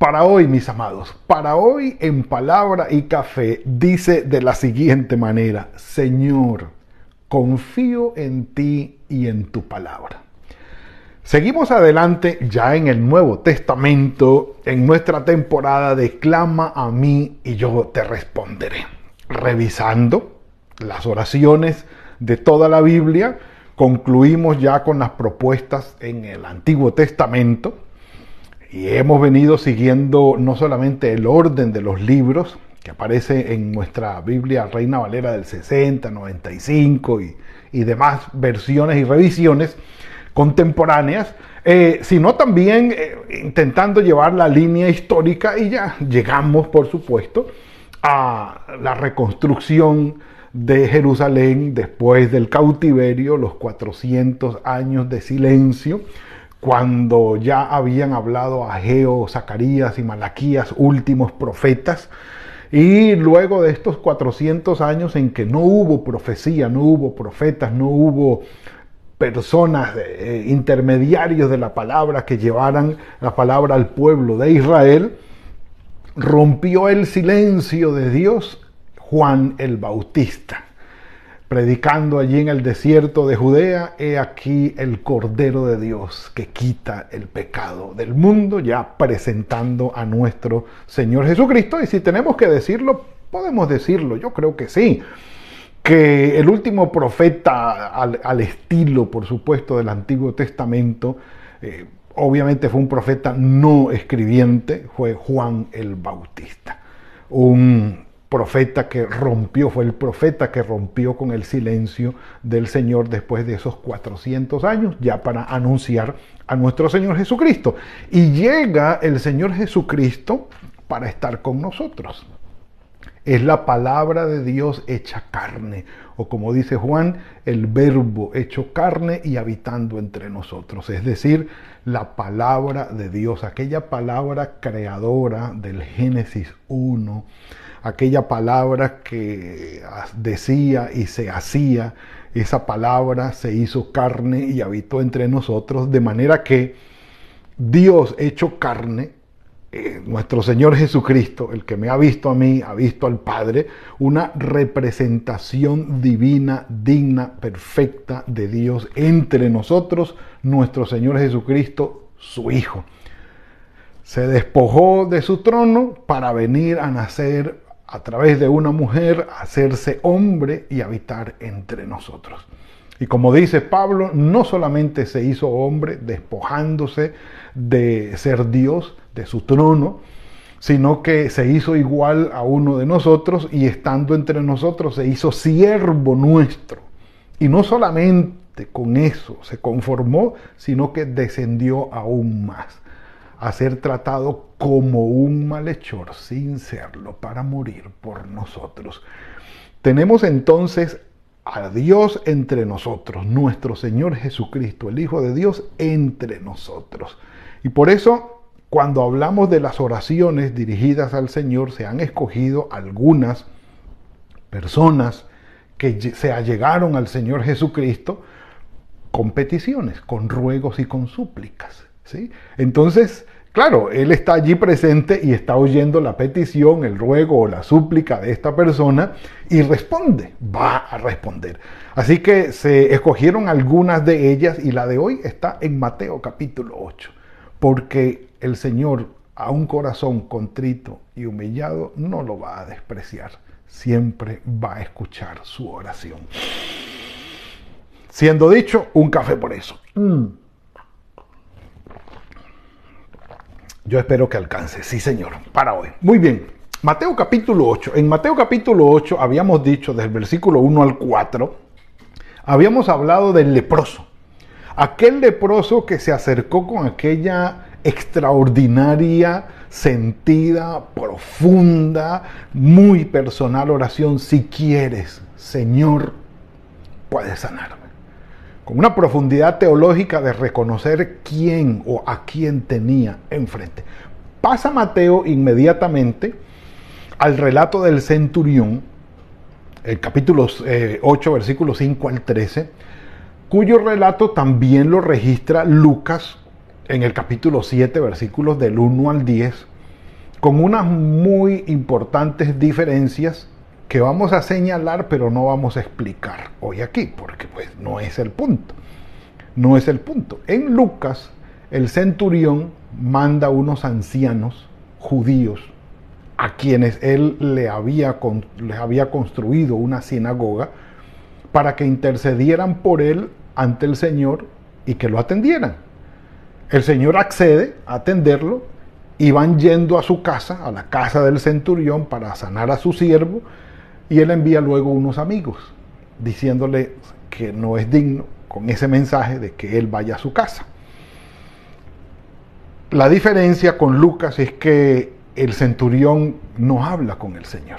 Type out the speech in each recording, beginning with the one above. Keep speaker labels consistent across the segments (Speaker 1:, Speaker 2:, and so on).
Speaker 1: Para hoy, mis amados, para hoy en palabra y café dice de la siguiente manera, Señor, confío en ti y en tu palabra. Seguimos adelante ya en el Nuevo Testamento, en nuestra temporada de Clama a mí y yo te responderé. Revisando las oraciones de toda la Biblia, concluimos ya con las propuestas en el Antiguo Testamento y hemos venido siguiendo no solamente el orden de los libros que aparece en nuestra Biblia Reina Valera del 60, 95 y, y demás versiones y revisiones contemporáneas, eh, sino también eh, intentando llevar la línea histórica y ya llegamos, por supuesto, a la reconstrucción de Jerusalén después del cautiverio, los 400 años de silencio, cuando ya habían hablado Ageo, Zacarías y Malaquías, últimos profetas, y luego de estos 400 años en que no hubo profecía, no hubo profetas, no hubo personas eh, intermediarios de la palabra que llevaran la palabra al pueblo de Israel, rompió el silencio de Dios Juan el Bautista predicando allí en el desierto de Judea, he aquí el Cordero de Dios que quita el pecado del mundo, ya presentando a nuestro Señor Jesucristo. Y si tenemos que decirlo, podemos decirlo, yo creo que sí, que el último profeta al, estilo, por supuesto, del Antiguo Testamento, eh, obviamente fue un profeta no escribiente, fue Juan el Bautista, un profeta que rompió, fue el profeta que rompió con el silencio del Señor después de esos 400 años, ya para anunciar a nuestro Señor Jesucristo. Y llega el Señor Jesucristo para estar con nosotros. Es la palabra de Dios hecha carne, o como dice Juan, el verbo hecho carne y habitando entre nosotros. Es decir, la palabra de Dios, aquella palabra creadora del Génesis 1 aquella palabra que decía y se hacía, esa palabra se hizo carne y habitó entre nosotros, de manera que Dios hecho carne, eh, nuestro Señor Jesucristo, el que me ha visto a mí, ha visto al Padre, una representación divina, digna, perfecta de Dios entre nosotros, nuestro Señor Jesucristo, su Hijo. Se despojó de su trono para venir a nacer a través de una mujer, hacerse hombre y habitar entre nosotros. Y como dice Pablo, no solamente se hizo hombre despojándose de ser Dios, de su trono, sino que se hizo igual a uno de nosotros y estando entre nosotros se hizo siervo nuestro. Y no solamente con eso se conformó, sino que descendió aún más a ser tratado como un malhechor sin serlo para morir por nosotros. Tenemos entonces a Dios entre nosotros, nuestro Señor Jesucristo, el Hijo de Dios entre nosotros. Y por eso, cuando hablamos de las oraciones dirigidas al Señor, se han escogido algunas personas que se allegaron al Señor Jesucristo con peticiones, con ruegos y con súplicas. Entonces, Claro, él está allí presente y está oyendo la petición, el ruego o la súplica de esta persona y responde, va a responder. Así que se escogieron algunas de ellas y la de hoy está en Mateo capítulo 8, porque el Señor a un corazón contrito y humillado no lo va a despreciar, siempre va a escuchar su oración. Siendo dicho, un café por eso. Mm. Yo espero que alcance, sí Señor, para hoy. Muy bien, Mateo capítulo 8. En Mateo capítulo 8 habíamos dicho desde el versículo 1 al 4, habíamos hablado del leproso. Aquel leproso que se acercó con aquella extraordinaria, sentida, profunda, muy personal oración. Si quieres, Señor, puedes sanarme. Con una profundidad teológica de reconocer quién o a quién tenía enfrente. Pasa Mateo inmediatamente al relato del centurión, el capítulo 8, eh, versículos 5 al 13, cuyo relato también lo registra Lucas en el capítulo 7, versículos del 1 al 10, con unas muy importantes diferencias que vamos a señalar, pero no vamos a explicar hoy aquí, porque pues no es el punto. No es el punto. En Lucas, el centurión manda unos ancianos judíos a quienes él le había, les había construido una sinagoga para que intercedieran por él ante el Señor y que lo atendieran. El Señor accede a atenderlo y van yendo a su casa, a la casa del centurión, para sanar a su siervo, y él envía luego unos amigos, diciéndole que no es digno con ese mensaje de que él vaya a su casa. La diferencia con Lucas es que el centurión no habla con el Señor.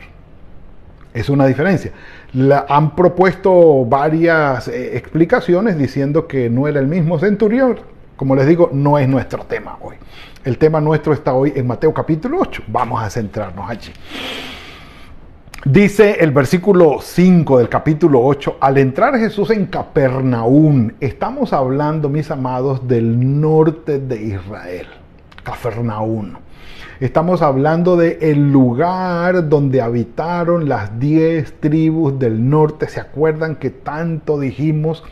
Speaker 1: Es una diferencia. La, han propuesto varias eh, explicaciones diciendo que no era el mismo centurión. Como les digo, no es nuestro tema hoy. El tema nuestro está hoy en Mateo capítulo 8. Vamos a centrarnos allí. Dice el versículo 5 del capítulo 8, al entrar Jesús en Capernaum, estamos hablando, mis amados, del norte de Israel, Capernaum. Estamos hablando de el lugar donde habitaron las diez tribus del norte. ¿Se acuerdan que tanto dijimos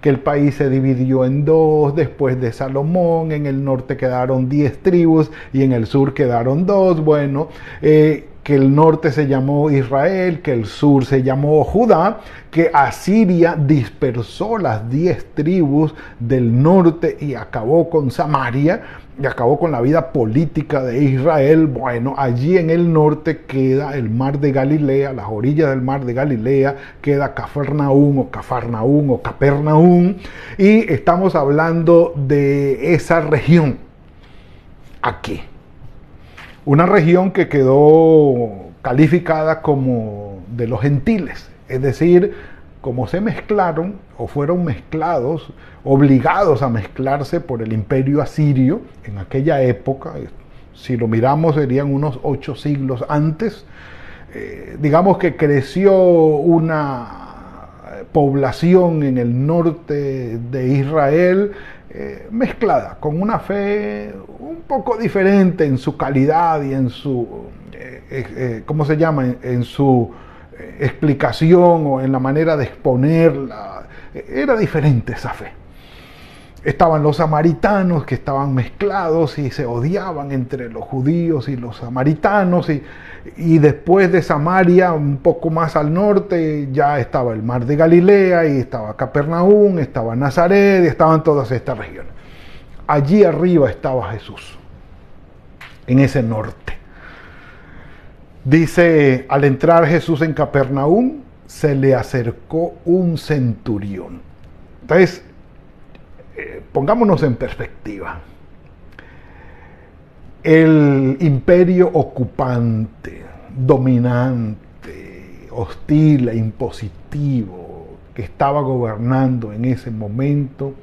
Speaker 1: que el país se dividió en dos después de Salomón? En el norte quedaron diez tribus y en el sur quedaron dos. Bueno, eh, que el norte se llamó Israel, que el sur se llamó Judá, que Asiria dispersó las diez tribus del norte y acabó con Samaria y acabó con la vida política de Israel. Bueno, allí en el norte queda el mar de Galilea, las orillas del mar de Galilea, queda Cafarnaún o Cafarnaún o Capernaum, y estamos hablando de esa región aquí. Una región que quedó calificada como de los gentiles, es decir, como se mezclaron o fueron mezclados, obligados a mezclarse por el imperio asirio en aquella época, si lo miramos serían unos ocho siglos antes, eh, digamos que creció una población en el norte de Israel eh, mezclada, con una fe un poco diferente en su calidad y en su, eh, ¿cómo se llama?, en su explicación o en la manera de exponerla. Era diferente esa fe. Estaban los samaritanos que estaban mezclados y se odiaban entre los judíos y los samaritanos. Y, y después de Samaria, un poco más al norte, ya estaba el mar de Galilea y estaba Capernaum, estaba Nazaret y estaban todas estas regiones. Allí arriba estaba Jesús, en ese norte. Dice, al entrar Jesús en Capernaum, se le acercó un centurión. Entonces, eh, pongámonos en perspectiva. El imperio ocupante, dominante, hostil e impositivo que estaba gobernando en ese momento,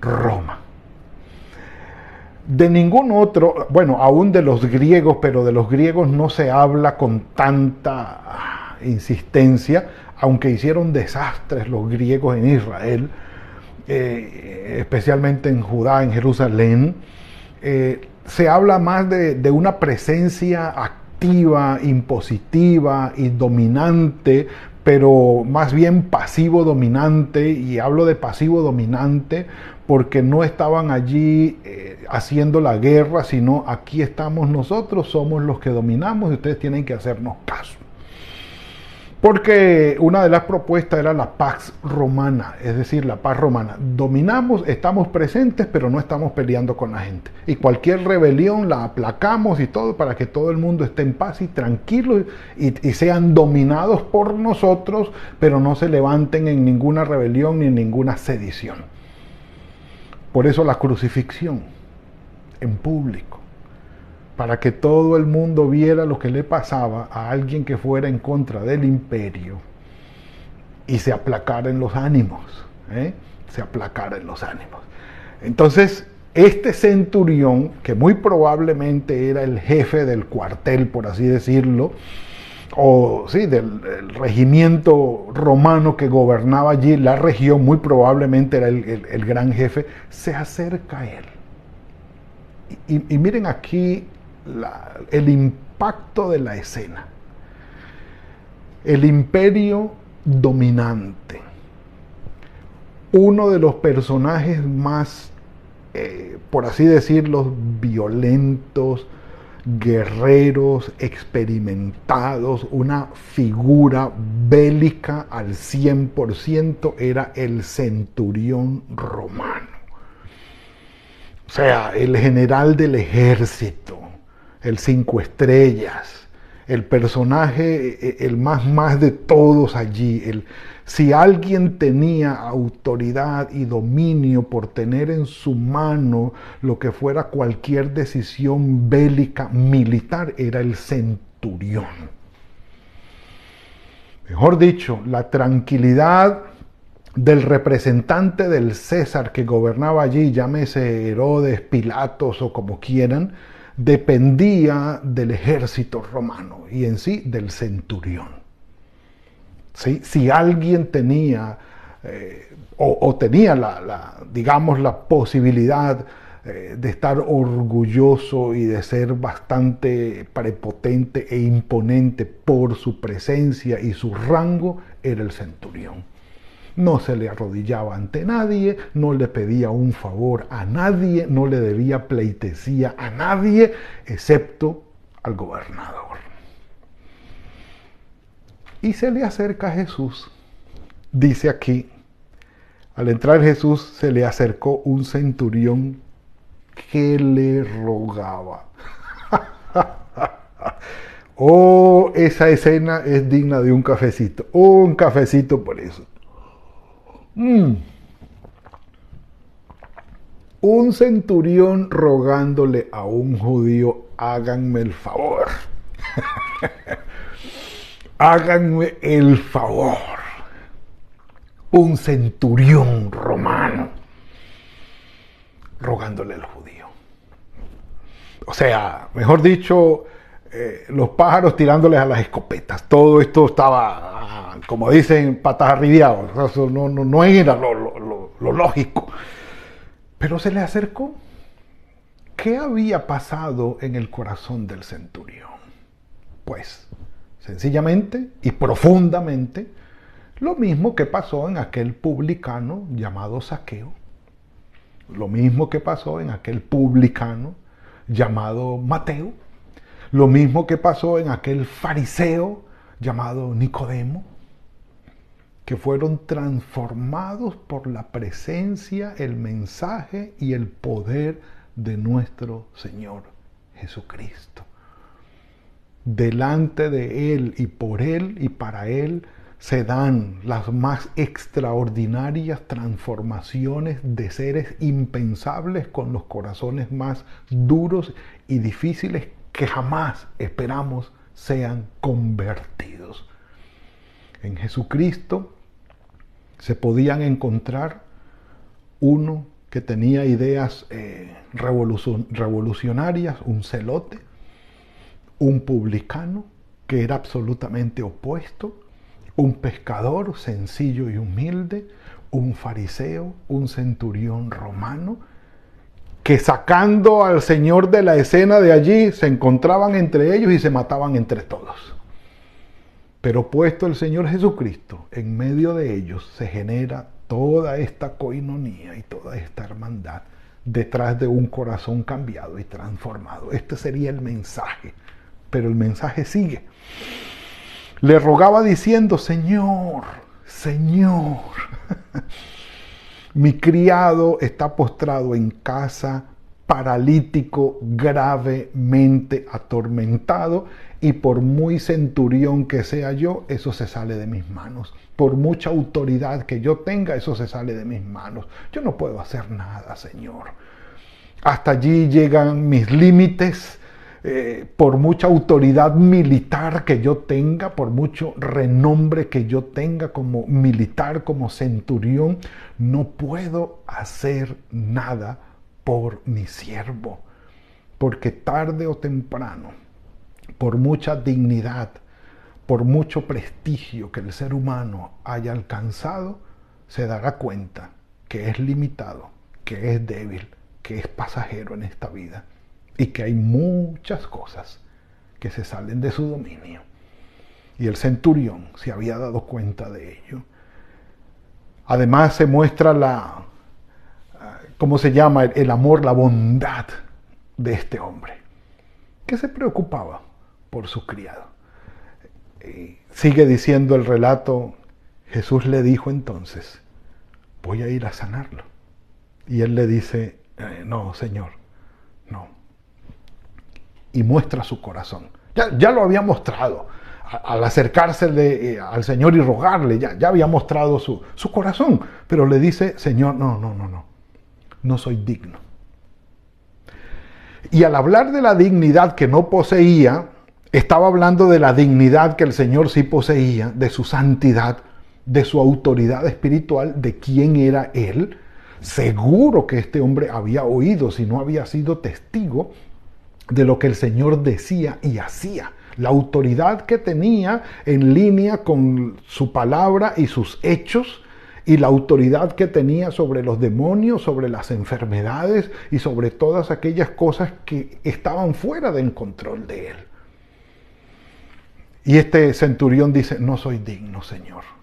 Speaker 1: Roma de ningún otro, bueno, aún de los griegos, pero de los griegos no se habla con tanta insistencia, aunque hicieron desastres los griegos en Israel, eh, especialmente en Judá, en Jerusalén, eh, se habla más de, de una presencia activa, impositiva y dominante, pero más bien pasivo dominante, y hablo de pasivo dominante porque no estaban allí eh, haciendo la guerra, sino aquí estamos nosotros, somos los que dominamos y ustedes tienen que hacernos caso. Porque una de las propuestas era la paz romana, es decir, la paz romana. Dominamos, estamos presentes, pero no estamos peleando con la gente. Y cualquier rebelión la aplacamos y todo para que todo el mundo esté en paz y tranquilo y, y sean dominados por nosotros, pero no se levanten en ninguna rebelión ni en ninguna sedición. Por eso la crucifixión. en público, para que todo el mundo viera lo que le pasaba a alguien que fuera en contra del imperio y se aplacara en los ánimos, ¿eh? se aplacara en los ánimos. Entonces, este centurión, que muy probablemente era el jefe del cuartel, por así decirlo, o sí, del, regimiento romano que gobernaba allí la región, muy probablemente era el, gran jefe, se acerca a él. Y, miren aquí el impacto de la escena. El imperio dominante. Uno de los personajes más, eh, por así decirlo, violentos, guerreros experimentados, una figura bélica al 100% era el centurión romano. O sea, el general del ejército, el cinco estrellas, el personaje, e, el más más de todos allí, el, si alguien tenía autoridad y dominio por tener en su mano lo que fuera cualquier decisión bélica militar, era el centurión. Mejor dicho, la tranquilidad del representante del César que gobernaba allí, llámese Herodes, Pilatos o como quieran, dependía del ejército romano y en sí del centurión. Si alguien tenía eh, o, tenía la, digamos, la posibilidad eh, de estar orgulloso y de ser bastante prepotente e imponente por su presencia y su rango, era el centurión. No se le arrodillaba ante nadie, no le pedía un favor a nadie, no le debía pleitesía a nadie, excepto al gobernador. Y se le acerca a Jesús. Dice aquí, al entrar Jesús se le acercó un centurión que le rogaba. oh, esa escena es digna de un cafecito. un cafecito por eso. Mm. Un centurión rogándole a un judío, háganme el favor. háganme el favor, un centurión romano, rogándole al judío. O sea, mejor dicho, eh, los pájaros tirándoles a las escopetas. Todo esto estaba, como dicen, patas arribiados. no, era lo lógico. Pero se le acercó. ¿Qué había pasado en el corazón del centurión? Pues Sencillamente y profundamente lo mismo que pasó en aquel publicano llamado Saqueo. Lo mismo que pasó en aquel publicano llamado Mateo. Lo mismo que pasó en aquel fariseo llamado Nicodemo. Que fueron transformados por la presencia, el mensaje y el poder de nuestro Señor Jesucristo delante de Él y por Él y para Él se dan las más extraordinarias transformaciones de seres impensables con los corazones más duros y difíciles que jamás esperamos sean convertidos. En Jesucristo se podían encontrar uno que tenía ideas eh, revolucionarias, un celote, un publicano que era absolutamente opuesto, un pescador sencillo y humilde, un fariseo, un centurión romano, que sacando al Señor de la escena de allí, se encontraban entre ellos y se mataban entre todos. Pero puesto el Señor Jesucristo en medio de ellos, se genera toda esta coinonía y toda esta hermandad detrás de un corazón cambiado y transformado. Este sería el mensaje pero el mensaje sigue. Le rogaba diciendo, Señor, Señor, mi criado está postrado en casa, paralítico, gravemente atormentado, y por muy centurión que sea yo, eso se sale de mis manos. Por mucha autoridad que yo tenga, eso se sale de mis manos. Yo no puedo hacer nada, Señor. hasta allí llegan mis límites, eh, por mucha autoridad militar que yo tenga, por mucho renombre que yo tenga como militar, como centurión, no puedo hacer nada por mi siervo. Porque tarde o temprano, por mucha dignidad, por mucho prestigio que el ser humano haya alcanzado, se dará cuenta que es limitado, que es débil, que es pasajero en esta vida y que hay muchas cosas que se salen de su dominio. Y el centurión se había dado cuenta de ello. Además se muestra la, ¿cómo se llama? El amor, la bondad de este hombre, que se preocupaba por su criado. sigue diciendo el relato, Jesús le dijo entonces, voy a ir a sanarlo. Y él le dice, eh, no, Señor, no, y muestra su corazón. Ya, lo había mostrado. Al acercarse eh, al Señor y rogarle, ya, ya había mostrado su, su corazón. Pero le dice, Señor, no, no, no, no. No soy digno. Y al hablar de la dignidad que no poseía, estaba hablando de la dignidad que el Señor sí poseía, de su santidad, de su autoridad espiritual, de quién era Él. Seguro que este hombre había oído, si no había sido testigo, de lo que el Señor decía y hacía. La autoridad que tenía en línea con su palabra y sus hechos y la autoridad que tenía sobre los demonios, sobre las enfermedades y sobre todas aquellas cosas que estaban fuera del control de él. Y este centurión dice, no soy digno, Señor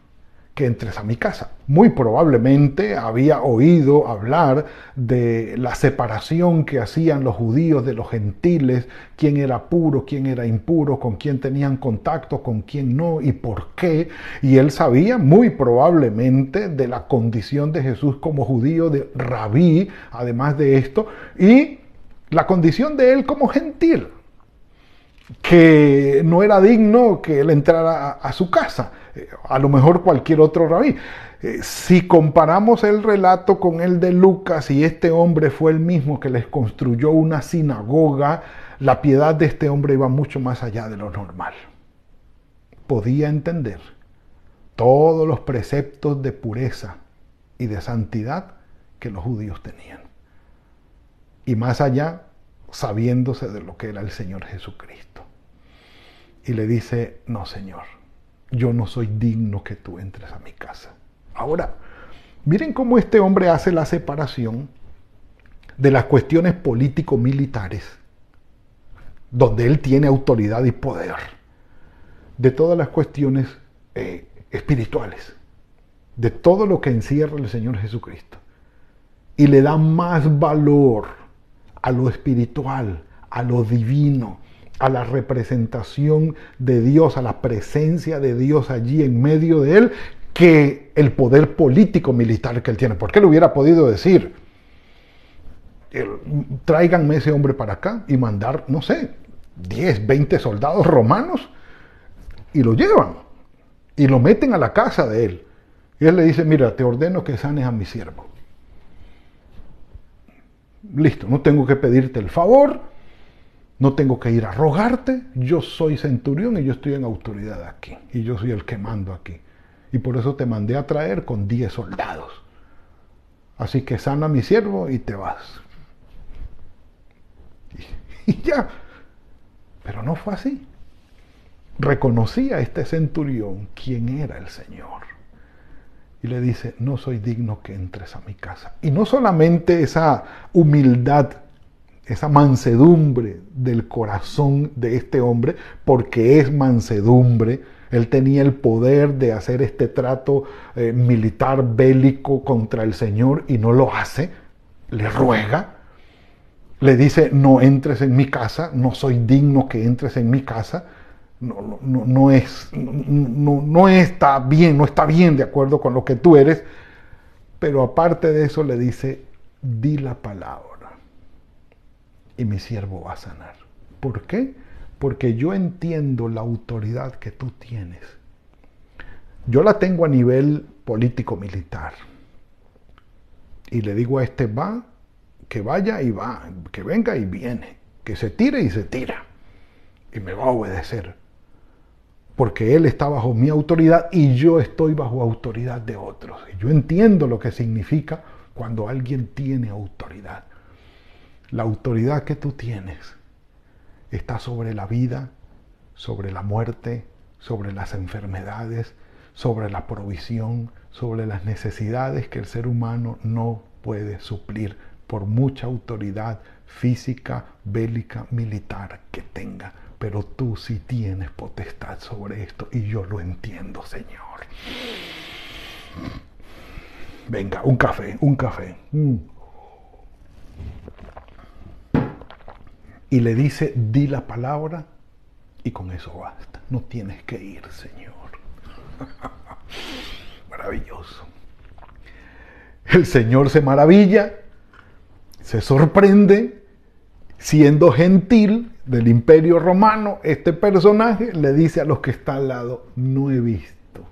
Speaker 1: que entres a mi casa. Muy probablemente había oído hablar de la separación que hacían los judíos de los gentiles, quién era puro, quién era impuro, con quién tenían contacto, con quién no y por qué. Y él sabía muy probablemente de la condición de Jesús como judío, de rabí, además de esto, y la condición de él como gentil, que no era digno que él entrara a, su casa a lo mejor cualquier otro rabí. Eh, si comparamos el relato con el de Lucas y este hombre fue el mismo que les construyó una sinagoga, la piedad de este hombre iba mucho más allá de lo normal. Podía entender todos los preceptos de pureza y de santidad que los judíos tenían. Y más allá, sabiéndose de lo que era el Señor Jesucristo. Y le dice, no, Señor, yo no soy digno que tú entres a mi casa. Ahora, miren cómo este hombre hace la separación de las cuestiones político-militares, donde él tiene autoridad y poder, de todas las cuestiones eh, espirituales, de todo lo que encierra el Señor Jesucristo. Y le da más valor a lo espiritual, a lo divino, a la representación de Dios, a la presencia de Dios allí en medio de él, que el poder político militar que él tiene. ¿Por qué le hubiera podido decir? Tráiganme ese hombre para acá y mandar, no sé, 10, 20 soldados romanos y lo llevan y lo meten a la casa de él. Y él le dice, mira, te ordeno que sanes a mi siervo. Listo, no tengo que pedirte el favor, no tengo que ir a rogarte, yo soy centurión y yo estoy en autoridad aquí. Y yo soy el que mando aquí. Y por eso te mandé a traer con 10 soldados. Así que sana a mi siervo y te vas. Y, ya. Pero no fue así. Reconocía este centurión quién era el Señor. Y le dice, no soy digno que entres a mi casa. Y no solamente esa humildad esa mansedumbre del corazón de este hombre, porque es mansedumbre. Él tenía el poder de hacer este trato eh, militar bélico contra el Señor y no lo hace. Le ruega, le dice, no entres en mi casa, no soy digno que entres en mi casa. No, no, no, es, no, no está bien, no está bien de acuerdo con lo que tú eres. Pero aparte de eso le dice, di la palabra y mi siervo va a sanar. ¿Por qué? Porque yo entiendo la autoridad que tú tienes. Yo la tengo a nivel político-militar. Y le digo a este va, que vaya y va, que venga y viene, que se tire y se tira. Y me va a obedecer. Porque Él está bajo mi autoridad y yo estoy bajo autoridad de otros. Y yo entiendo lo que significa cuando alguien tiene autoridad. La autoridad que tú tienes está sobre la vida, sobre la muerte, sobre las enfermedades, sobre la provisión, sobre las necesidades que el ser humano no puede suplir por mucha autoridad física, bélica, militar que tenga. Pero tú sí tienes potestad sobre esto y yo lo entiendo, Señor. Venga, un café, un café. Mm. Y le dice, di la palabra y con eso basta. No tienes que ir, Señor. Maravilloso. El Señor se maravilla, se sorprende, siendo gentil del imperio romano, este personaje le dice a los que están al lado, no he visto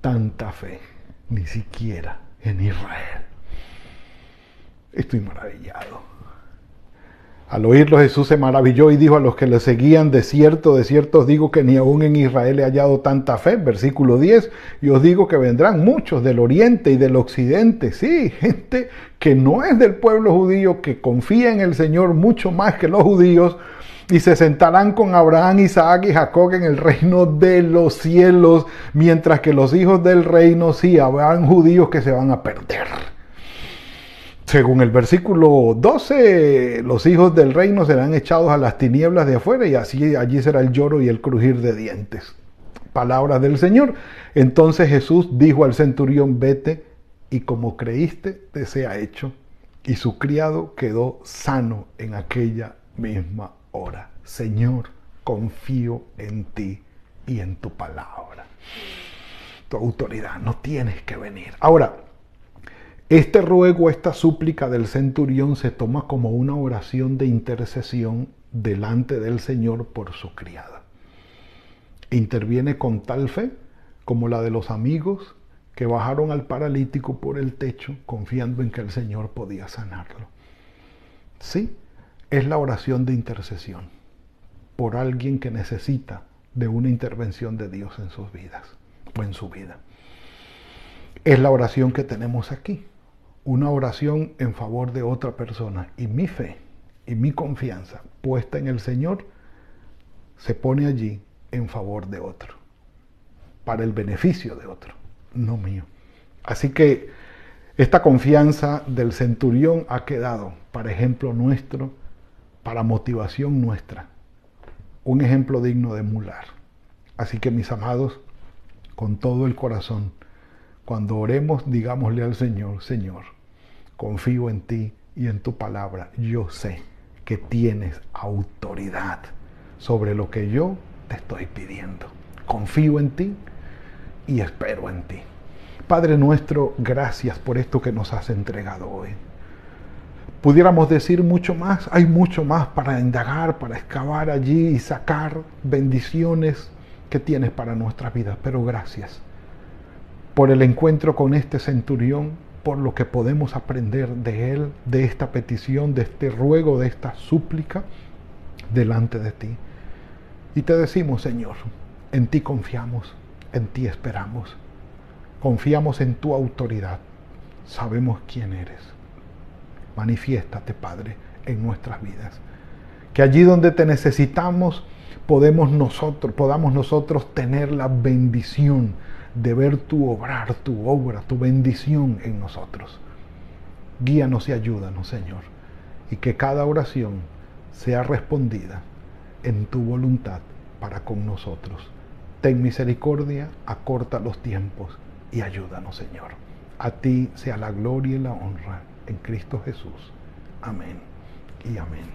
Speaker 1: tanta fe, ni siquiera en Israel. Estoy maravillado. Al oírlo Jesús se maravilló y dijo a los que le seguían, de cierto, de cierto os digo que ni aún en Israel he hallado tanta fe. Versículo 10, y os digo que vendrán muchos del oriente y del occidente. Sí, gente que no es del pueblo judío, que confía en el Señor mucho más que los judíos, y se sentarán con Abraham, Isaac y Jacob en el reino de los cielos, mientras que los hijos del reino sí habrán judíos que se van a perder. Según el versículo 12, los hijos del reino serán echados a las tinieblas de afuera y así allí será el lloro y el crujir de dientes. Palabras del Señor. Entonces Jesús dijo al centurión, vete y como creíste, te sea hecho. Y su criado quedó sano en aquella misma hora. Señor, confío en ti y en tu palabra. Tu autoridad, no tienes que venir. Ahora, este ruego, esta súplica del centurión se toma como una oración de intercesión delante del Señor por su criada. Interviene con tal fe como la de los amigos que bajaron al paralítico por el techo confiando en que el Señor podía sanarlo. Sí, es la oración de intercesión por alguien que necesita de una intervención de Dios en sus vidas o en su vida. Es la oración que tenemos aquí una oración en favor de otra persona y mi fe y mi confianza puesta en el Señor se pone allí en favor de otro, para el beneficio de otro, no mío. Así que esta confianza del centurión ha quedado para ejemplo nuestro, para motivación nuestra, un ejemplo digno de emular. Así que mis amados, con todo el corazón, cuando oremos, digámosle al Señor, Señor, confío en ti y en tu palabra. Yo sé que tienes autoridad sobre lo que yo te estoy pidiendo. Confío en ti y espero en ti. Padre nuestro, gracias por esto que nos has entregado hoy. Pudiéramos decir mucho más, hay mucho más para indagar, para excavar allí y sacar bendiciones que tienes para nuestras vidas, pero gracias por el encuentro con este centurión por lo que podemos aprender de Él, de esta petición, de este ruego, de esta súplica delante de ti. Y te decimos, Señor, en ti confiamos, en ti esperamos, confiamos en tu autoridad, sabemos quién eres. Manifiéstate, Padre, en nuestras vidas. Que allí donde te necesitamos, podemos nosotros, podamos nosotros tener la bendición de ver tu obrar, tu obra, tu bendición en nosotros. Guíanos y ayúdanos, Señor, y que cada oración sea respondida en tu voluntad para con nosotros. Ten misericordia, acorta los tiempos y ayúdanos, Señor. A ti sea la gloria y la honra en Cristo Jesús. Amén y amén.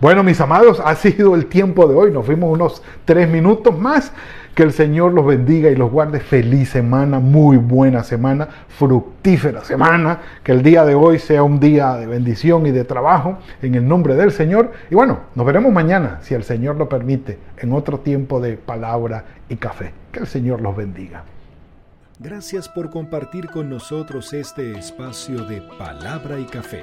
Speaker 1: Bueno, mis amados, ha sido el tiempo de hoy. Nos fuimos unos tres minutos más. Que el Señor los bendiga y los guarde. Feliz semana, muy buena semana, fructífera semana. Que el día de hoy sea un día de bendición y de trabajo en el nombre del Señor. Y bueno, nos veremos mañana, si el Señor lo permite, en otro tiempo de palabra y café. Que el Señor los bendiga.
Speaker 2: Gracias por compartir con nosotros este espacio de palabra y café